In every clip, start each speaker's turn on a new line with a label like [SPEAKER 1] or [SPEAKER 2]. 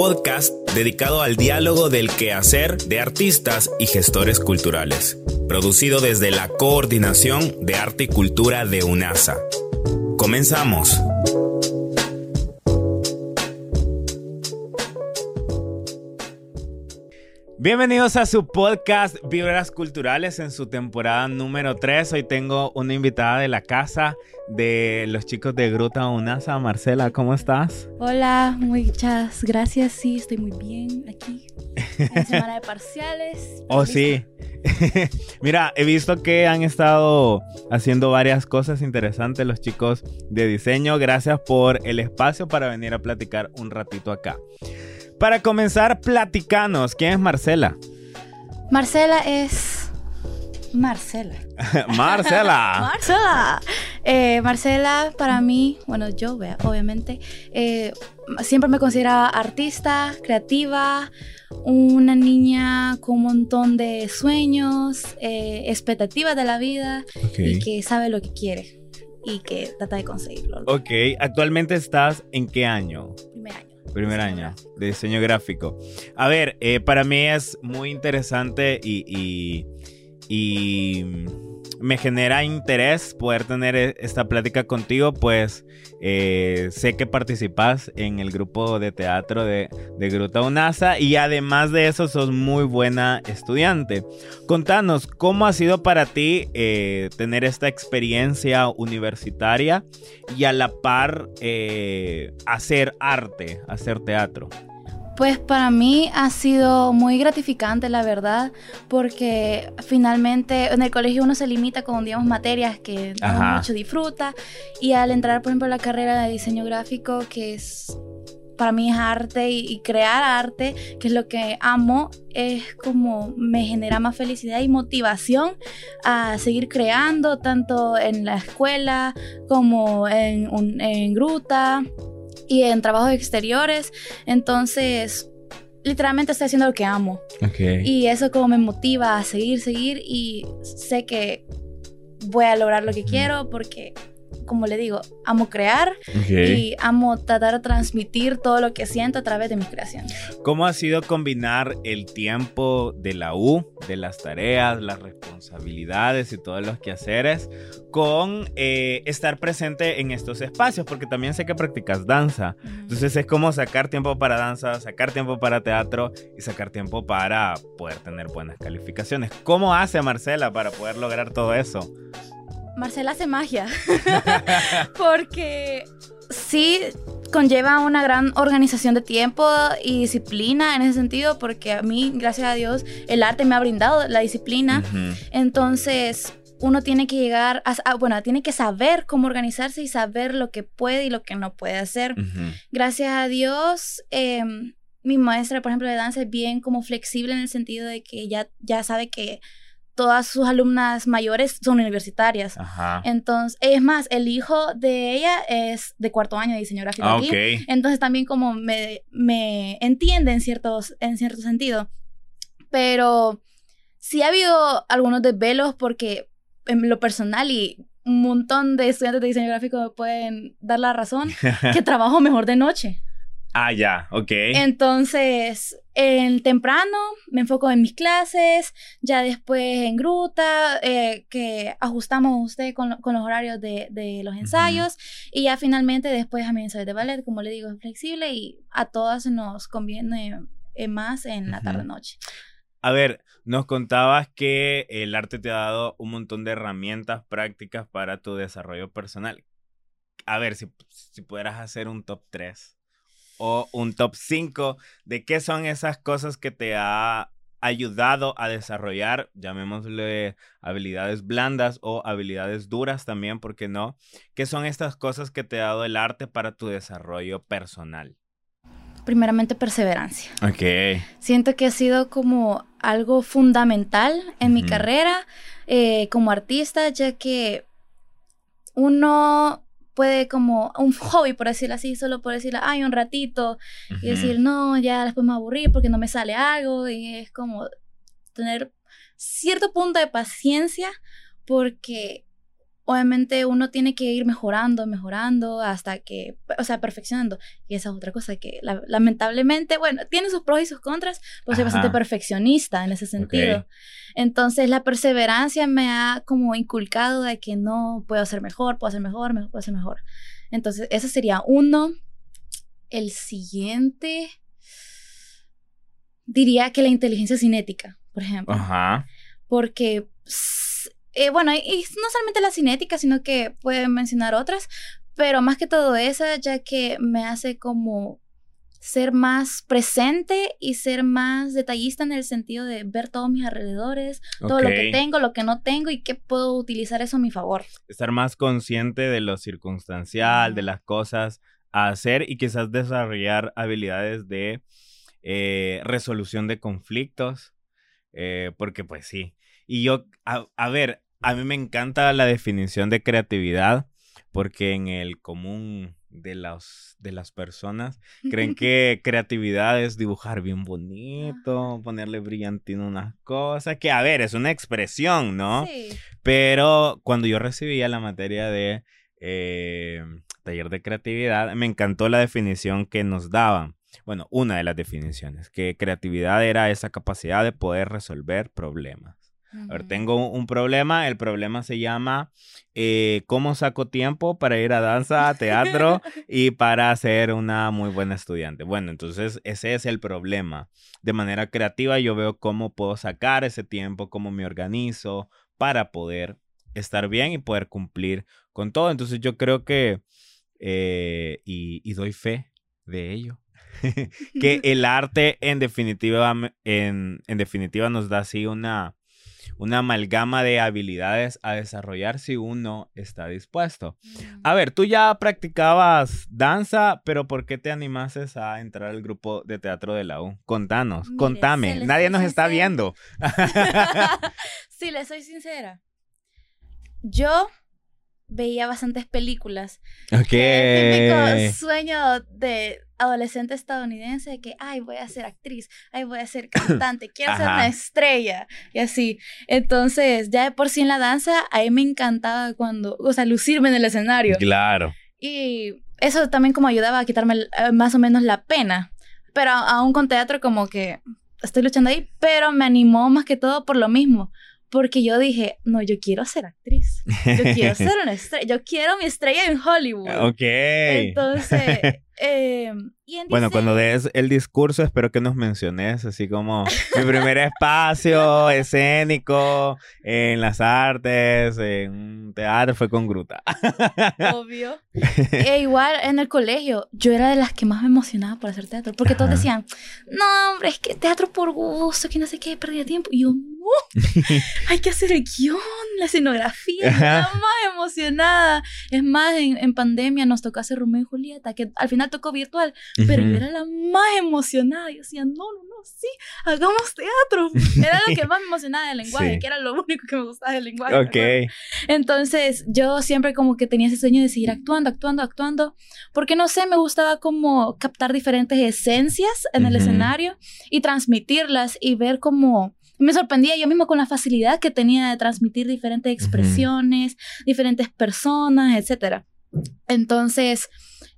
[SPEAKER 1] podcast dedicado al diálogo del quehacer de artistas y gestores culturales, producido desde la Coordinación de Arte y Cultura de UNASA. Comenzamos. Bienvenidos a su podcast Vibras Culturales en su temporada número 3. Hoy tengo una invitada de la casa de los chicos de Gruta Unasa. Marcela, ¿cómo estás?
[SPEAKER 2] Hola, muchas gracias. Sí, estoy muy bien aquí. En semana de parciales.
[SPEAKER 1] Oh, sí. Mira, he visto que han estado haciendo varias cosas interesantes los chicos de diseño. Gracias por el espacio para venir a platicar un ratito acá. Para comenzar, platicanos. ¿Quién es Marcela?
[SPEAKER 2] Marcela es. Marcela.
[SPEAKER 1] Marcela.
[SPEAKER 2] Marcela. Eh, Marcela, para mí, bueno, yo, obviamente, eh, siempre me consideraba artista, creativa, una niña con un montón de sueños, eh, expectativas de la vida y que sabe lo que quiere y que trata de conseguirlo.
[SPEAKER 1] Ok, actualmente estás en qué año?
[SPEAKER 2] Primer año.
[SPEAKER 1] Primer año de diseño gráfico. A ver, para mí es muy interesante y, y me genera interés poder tener e, esta plática contigo, pues eh, sé que participas en el grupo de teatro de, Gruta UNASA y además de eso sos muy buena estudiante. Contanos, ¿cómo ha sido para ti eh, tener esta experiencia universitaria y a la par eh, hacer arte, hacer teatro?
[SPEAKER 2] Pues para mí ha sido muy gratificante, la verdad, porque finalmente en el colegio uno se limita con, digamos, materias que no mucho disfruta. Y al entrar, por ejemplo, a la carrera de diseño gráfico, que es para mí es arte y, crear arte, que es lo que amo, es como me genera más felicidad y motivación a seguir creando, tanto en la escuela como en, en gruta y en trabajos exteriores. Entonces, literalmente estoy haciendo lo que amo. Y eso como me motiva a seguir, seguir y sé que voy a lograr lo que quiero porque como le digo, amo crear y amo tratar de transmitir todo lo que siento a través de mis creaciones.
[SPEAKER 1] ¿Cómo ha sido combinar el tiempo de la U, de las tareas, las responsabilidades y todos los quehaceres con eh, estar presente en estos espacios? Porque también sé que practicas danza. Entonces es como sacar tiempo para danza, sacar tiempo para teatro y sacar tiempo para poder tener buenas calificaciones. ¿Cómo hace Marcela para poder lograr todo eso?
[SPEAKER 2] Marcela hace magia. Porque sí conlleva una gran organización de tiempo y disciplina en ese sentido, porque a mí, gracias a Dios, el arte me ha brindado la disciplina. Entonces, uno tiene que llegar a, bueno, tiene que saber cómo organizarse y saber lo que puede y lo que no puede hacer. Gracias a Dios, em, mi maestra, por ejemplo, de danza es bien como flexible en el sentido de que ya, ya sabe que todas sus alumnas mayores son universitarias. Entonces, es más, el hijo de ella es de cuarto año de diseño gráfico ah, Entonces también como me, me entiende en, ciertos, en cierto sentido. Pero sí ha habido algunos desvelos porque en lo personal y un montón de estudiantes de diseño gráfico me pueden dar la razón que trabajo mejor de noche.
[SPEAKER 1] Ah, ya, ok.
[SPEAKER 2] Entonces, en temprano me enfoco en mis clases, ya después en gruta, eh, que ajustamos usted con, con los horarios de, de los ensayos, y ya finalmente después a mi ensayo de ballet, como le digo, es flexible y a todas nos conviene eh, más en la tarde-noche.
[SPEAKER 1] A ver, nos contabas que el arte te ha dado un montón de herramientas prácticas para tu desarrollo personal. A ver, si, si pudieras hacer un top 3 o un top 5 de qué son esas cosas que te ha ayudado a desarrollar, llamémosle habilidades blandas o habilidades duras también, ¿por qué no? ¿Qué son estas cosas que te ha dado el arte para tu desarrollo personal?
[SPEAKER 2] Primeramente perseverancia.
[SPEAKER 1] Ok.
[SPEAKER 2] Siento que ha sido como algo fundamental en mi carrera eh, como artista, ya que uno puede como un hobby, por decirlo así, solo por decirle, ay, un ratito, y decir, no, ya después me aburrí porque no me sale algo, y es como tener cierto punto de paciencia, porque obviamente uno tiene que ir mejorando, mejorando hasta que, o sea, perfeccionando. Y esa es otra cosa que lamentablemente, bueno, tiene sus pros y sus contras, pero soy bastante perfeccionista en ese sentido. Entonces la perseverancia me ha como inculcado de que no puedo hacer mejor, puedo hacer mejor, puedo hacer mejor. Entonces, ese sería uno. El siguiente, diría que la inteligencia cinética, por ejemplo. Ajá. Porque eh, bueno, y no solamente la cinética, sino que puede mencionar otras, pero más que todo esa, ya que me hace como ser más presente y ser más detallista en el sentido de ver todos mis alrededores, todo lo que tengo, lo que no tengo y qué puedo utilizar eso a mi favor.
[SPEAKER 1] Estar más consciente de lo circunstancial, de las cosas a hacer y quizás desarrollar habilidades de eh, resolución de conflictos, eh, porque pues sí, y yo, a, ver, a mí me encanta la definición de creatividad porque en el común de, los, de las personas creen que creatividad es dibujar bien bonito, ponerle brillantino unas cosas, que a ver, es una expresión, ¿no? Sí. Pero cuando yo recibía la materia de eh, taller de creatividad, me encantó la definición que nos daban. Bueno, una de las definiciones, que creatividad era esa capacidad de poder resolver problemas. A ver, tengo un problema. El problema se llama eh, cómo saco tiempo para ir a danza, teatro y para ser una muy buena estudiante. Bueno, entonces ese es el problema. De manera creativa yo veo cómo puedo sacar ese tiempo, cómo me organizo para poder estar bien y poder cumplir con todo. Entonces yo creo que, eh, y, doy fe de ello, que el arte en definitiva, en, en definitiva nos da así una una amalgama de habilidades a desarrollar si uno está dispuesto. Mm. A ver, tú ya practicabas danza, pero ¿por qué te animases a entrar al grupo de teatro de la U? Contanos, contame, nadie nos está viendo.
[SPEAKER 2] sí, le soy sincera. Yo veía bastantes películas.
[SPEAKER 1] Ok.
[SPEAKER 2] típico sueño de adolescente estadounidense de que, ay, voy a ser actriz, ay, voy a ser cantante, quiero ser una estrella, y así. Entonces, ya de por sí en la danza, a mí me encantaba cuando, o sea, lucirme en el escenario.
[SPEAKER 1] Claro.
[SPEAKER 2] Y eso también como ayudaba a quitarme eh, más o menos la pena. Pero aún con teatro como que estoy luchando ahí, pero me animó más que todo por lo mismo, porque yo dije, no, yo quiero ser actriz. Yo quiero ser una estrella. Yo quiero mi estrella en Hollywood.
[SPEAKER 1] Ok.
[SPEAKER 2] Entonces, eh,
[SPEAKER 1] bueno, cuando des el discurso, espero que nos menciones así como mi primer espacio escénico en las artes, en un teatro, fue con Gruta.
[SPEAKER 2] Obvio. E igual en el colegio, yo era de las que más me emocionaba por hacer teatro, porque todos decían, no, hombre, es que teatro por gusto, que no sé qué, perdía tiempo. Y yo, hay que hacer el guion, la escenografía, estaba más emocionada. Es más, en, en, pandemia nos tocó hacer Romeo y Julieta, que al final tocó virtual, pero yo era la más emocionada. Yo decía, no, no, no, sí, hagamos teatro. Era lo que más me emocionaba del lenguaje, que era lo único que me gustaba del lenguaje.
[SPEAKER 1] Ok.
[SPEAKER 2] Entonces, yo siempre como que tenía ese sueño de seguir actuando, actuando, actuando, porque no sé, me gustaba como captar diferentes esencias en el escenario y transmitirlas y ver cómo me sorprendía yo mismo con la facilidad que tenía de transmitir diferentes expresiones, diferentes personas, etc. Entonces,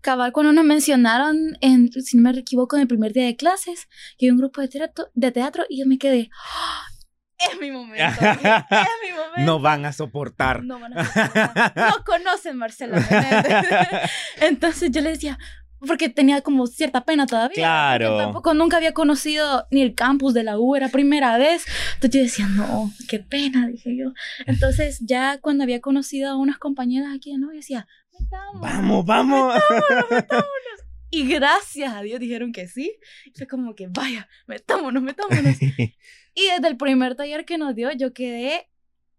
[SPEAKER 2] cabal, cuando nos mencionaron, en, si no me equivoco, en el primer día de clases, que hay un grupo de teatro, de teatro y yo me quedé, ¡Ah! es mi momento, es mi momento.
[SPEAKER 1] No van a soportar.
[SPEAKER 2] No van a soportar. No conocen Marcela Entonces yo le decía, porque tenía como cierta pena todavía.
[SPEAKER 1] Claro.
[SPEAKER 2] Tampoco nunca había conocido ni el campus de la U, era primera vez. Entonces yo decía, no, qué pena, dije yo. Entonces ya cuando había conocido a unas compañeras aquí, ¿no? Yo decía,
[SPEAKER 1] Vamos, vamos.
[SPEAKER 2] Metámonos, Y gracias a Dios dijeron que sí. Fue como que, vaya, metámonos, metámonos. y desde el primer taller que nos dio, yo quedé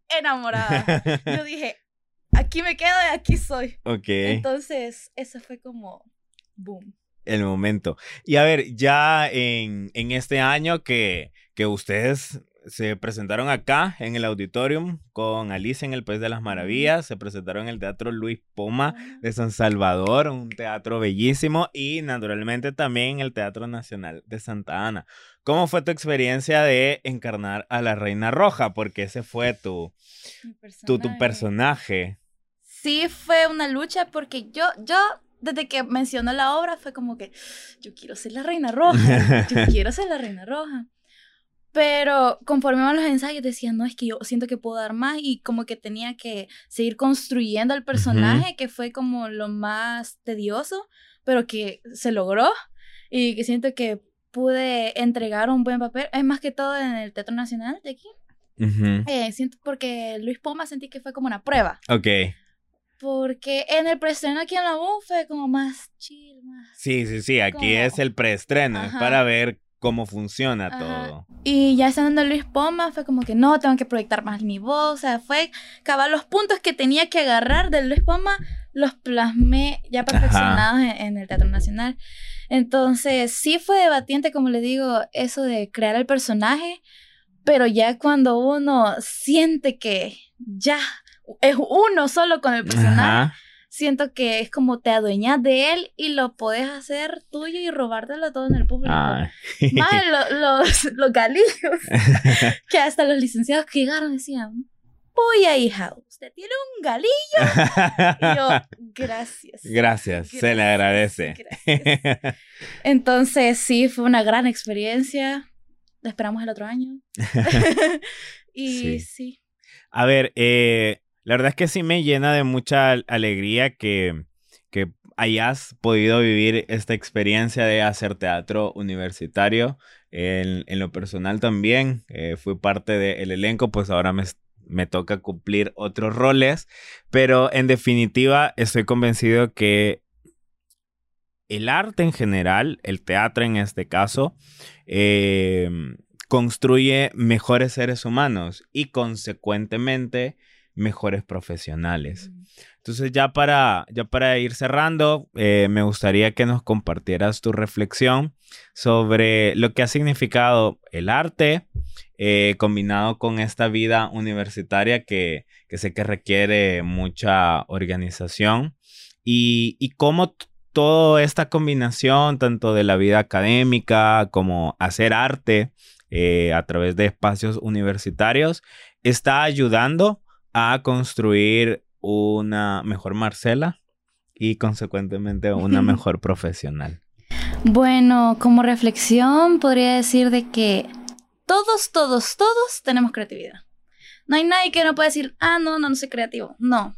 [SPEAKER 2] enamorada. Yo dije, aquí me quedo y aquí soy.
[SPEAKER 1] Ok.
[SPEAKER 2] Entonces, eso fue como, boom.
[SPEAKER 1] El momento. Y a ver, ya en, en este año que, que ustedes se presentaron acá en el auditorium con Alicia en el País de las Maravillas, se presentaron en el Teatro Luis Poma de San Salvador, un teatro bellísimo, y naturalmente también en el Teatro Nacional de Santa Ana. ¿Cómo fue tu experiencia de encarnar a la Reina Roja? Porque ese fue tu, personaje. Tu, tu personaje.
[SPEAKER 2] sí fue una lucha porque yo, yo desde que mencionó la obra fue como que yo quiero ser la reina roja, yo quiero ser la reina roja. Pero conforme iban los ensayos decía, no, es que yo siento que puedo dar más y como que tenía que seguir construyendo el personaje, que fue como lo más tedioso, pero que se logró y que siento que pude entregar un buen papel. Es más que todo en el Teatro Nacional de aquí. Eh, siento porque Luis Poma sentí que fue como una prueba.
[SPEAKER 1] Ok.
[SPEAKER 2] Porque en el preestreno aquí en la U fue como más chill, más...
[SPEAKER 1] Sí, sí, sí, aquí es el preestreno, es para ver cómo funciona todo.
[SPEAKER 2] Y ya estando Luis Poma, fue como que no, tengo que proyectar más mi voz. O sea, fue acabar los puntos que tenía que agarrar de Luis Poma, los plasmé ya perfeccionados en, el Teatro Nacional. Entonces, sí fue debatiente, como le digo, eso de crear el personaje, pero ya cuando uno siente que ya es uno solo con el personaje siento que es como te adueñas de él y lo puedes hacer tuyo y robártelo todo en el público. Más los, los galillos, que hasta los licenciados que llegaron decían, a hija, usted tiene un galillo. Y yo, gracias.
[SPEAKER 1] Gracias, se le agradece.
[SPEAKER 2] Entonces, sí, fue una gran experiencia. La esperamos el otro año. y sí.
[SPEAKER 1] A ver, eh, la verdad es que sí me llena de mucha alegría que, que hayas podido vivir esta experiencia de hacer teatro universitario. En, lo personal también, eh, fui parte del elenco, pues ahora me, me toca cumplir otros roles, pero en definitiva estoy convencido que el arte en general, el teatro en este caso, eh, construye mejores seres humanos y consecuentemente mejores profesionales. Entonces ya para, ya para ir cerrando, eh, me gustaría que nos compartieras tu reflexión sobre lo que ha significado el arte eh, combinado con esta vida universitaria que, sé que requiere mucha organización y, y cómo toda esta combinación, tanto de la vida académica como hacer arte eh, a través de espacios universitarios, está ayudando a construir una mejor Marcela y consecuentemente una mejor profesional?
[SPEAKER 2] Bueno, como reflexión podría decir de que todos, todos, todos tenemos creatividad. No hay nadie que no pueda decir, ah, no, no, no soy creativo. No.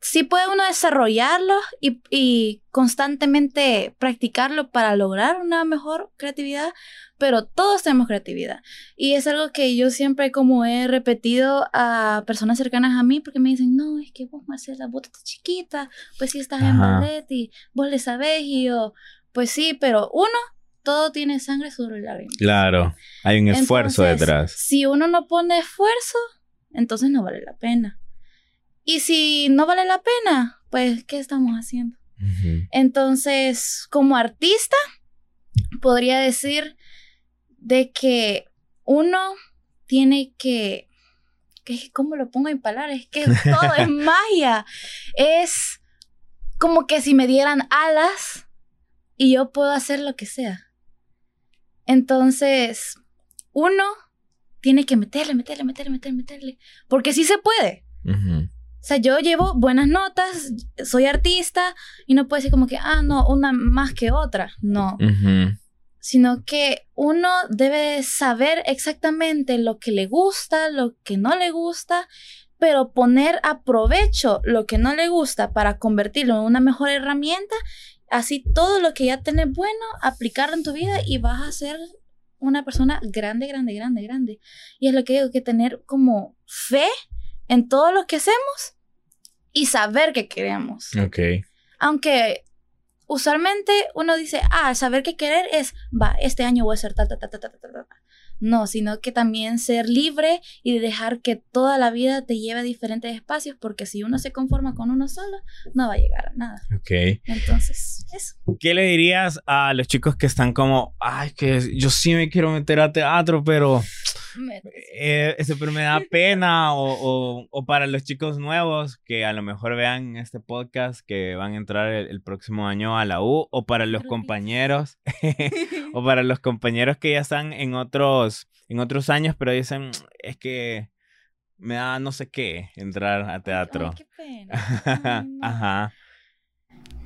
[SPEAKER 2] Sí puede uno desarrollarlo y, y constantemente practicarlo para lograr una mejor creatividad, pero todos tenemos creatividad. Y es algo que yo siempre como he repetido a personas cercanas a mí porque me dicen, no, es que vos, Marcela, vos estás chiquita, pues sí estás en ballet y vos le sabés y yo, pues sí, pero uno, todo tiene sangre sobre la lágrima.
[SPEAKER 1] Claro, hay un esfuerzo detrás.
[SPEAKER 2] Si uno no pone esfuerzo, entonces no vale la pena. Y si no vale la pena, pues, ¿qué estamos haciendo? Entonces, como artista, podría decir de que uno tiene que, que ¿cómo lo pongo en palabras? Es que todo es magia. Es como que si me dieran alas y yo puedo hacer lo que sea. Entonces, uno tiene que meterle, meterle, meterle, meterle, meterle. Porque sí se puede. O sea, yo llevo buenas notas, soy artista y no puede ser como que, ah, no, una más que otra. No sino que uno debe saber exactamente lo que le gusta, lo que no le gusta, pero poner a provecho lo que no le gusta para convertirlo en una mejor herramienta, así todo lo que ya tenés bueno, aplicarlo en tu vida y vas a ser una persona grande, grande, grande, grande. Y es lo que digo, que tener como fe en todo lo que hacemos y saber que queremos.
[SPEAKER 1] Ok.
[SPEAKER 2] Aunque usualmente uno dice, ah, saber qué querer es, va, este año voy a tal, tal, tal, tal, tal, tal, tal. No, sino que también ser libre y dejar que toda la vida te lleve a diferentes espacios, porque si uno se conforma con uno solo, no va a llegar a nada.
[SPEAKER 1] Ok.
[SPEAKER 2] Entonces, eso.
[SPEAKER 1] ¿Qué le dirías a los chicos que están como, ay, que yo sí me quiero meter a teatro, pero eh, eso pero me da pena o, o, para los chicos nuevos que a lo mejor vean este podcast que van a entrar el, próximo año a la U o para los compañeros o para los compañeros que ya están en otros en otros años pero dicen es que me da no sé qué entrar a teatro.
[SPEAKER 2] Ay, qué pena.
[SPEAKER 1] Ajá.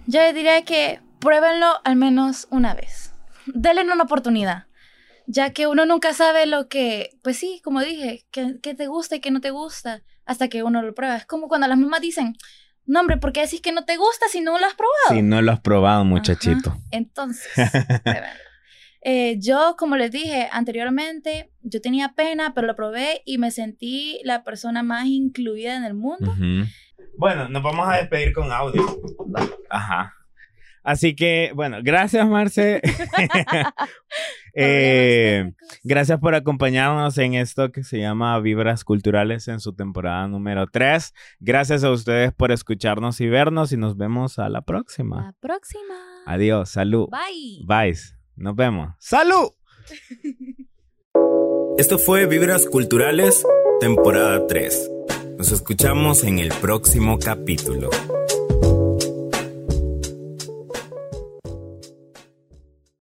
[SPEAKER 2] Yo les diría que pruébenlo al menos una vez. Denle una oportunidad. Ya que uno nunca sabe lo que, pues sí, como dije, que, que te gusta y que no te gusta hasta que uno lo prueba. Es como cuando las mamás dicen, no hombre, ¿por qué decís que no te gusta si no lo has probado?
[SPEAKER 1] Si no lo has probado, muchachito.
[SPEAKER 2] Ajá. Entonces. Eh, yo, como les dije anteriormente, yo tenía pena, pero lo probé y me sentí la persona más incluida en el mundo.
[SPEAKER 1] Bueno, nos vamos a despedir con audio.
[SPEAKER 2] Va.
[SPEAKER 1] Ajá. Así que, bueno, gracias, Marce. Eh, gracias por acompañarnos en esto que se llama Vibras Culturales en su temporada número 3. Gracias a ustedes por escucharnos y vernos y nos vemos a la próxima.
[SPEAKER 2] La próxima.
[SPEAKER 1] Adiós, salud.
[SPEAKER 2] Bye.
[SPEAKER 1] Bye. Nos vemos. ¡Salud! Esto fue Vibras Culturales, temporada 3. Nos escuchamos en el próximo capítulo.